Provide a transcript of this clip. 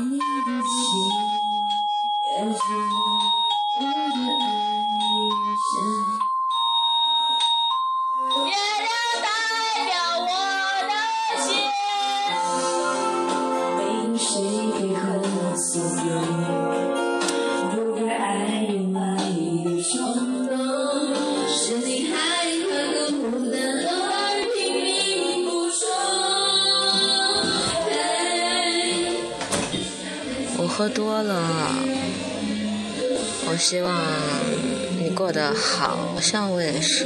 你的情也我的爱月亮代表我的心。没有谁不爱又喝多了，我希望你过得好，像我也是。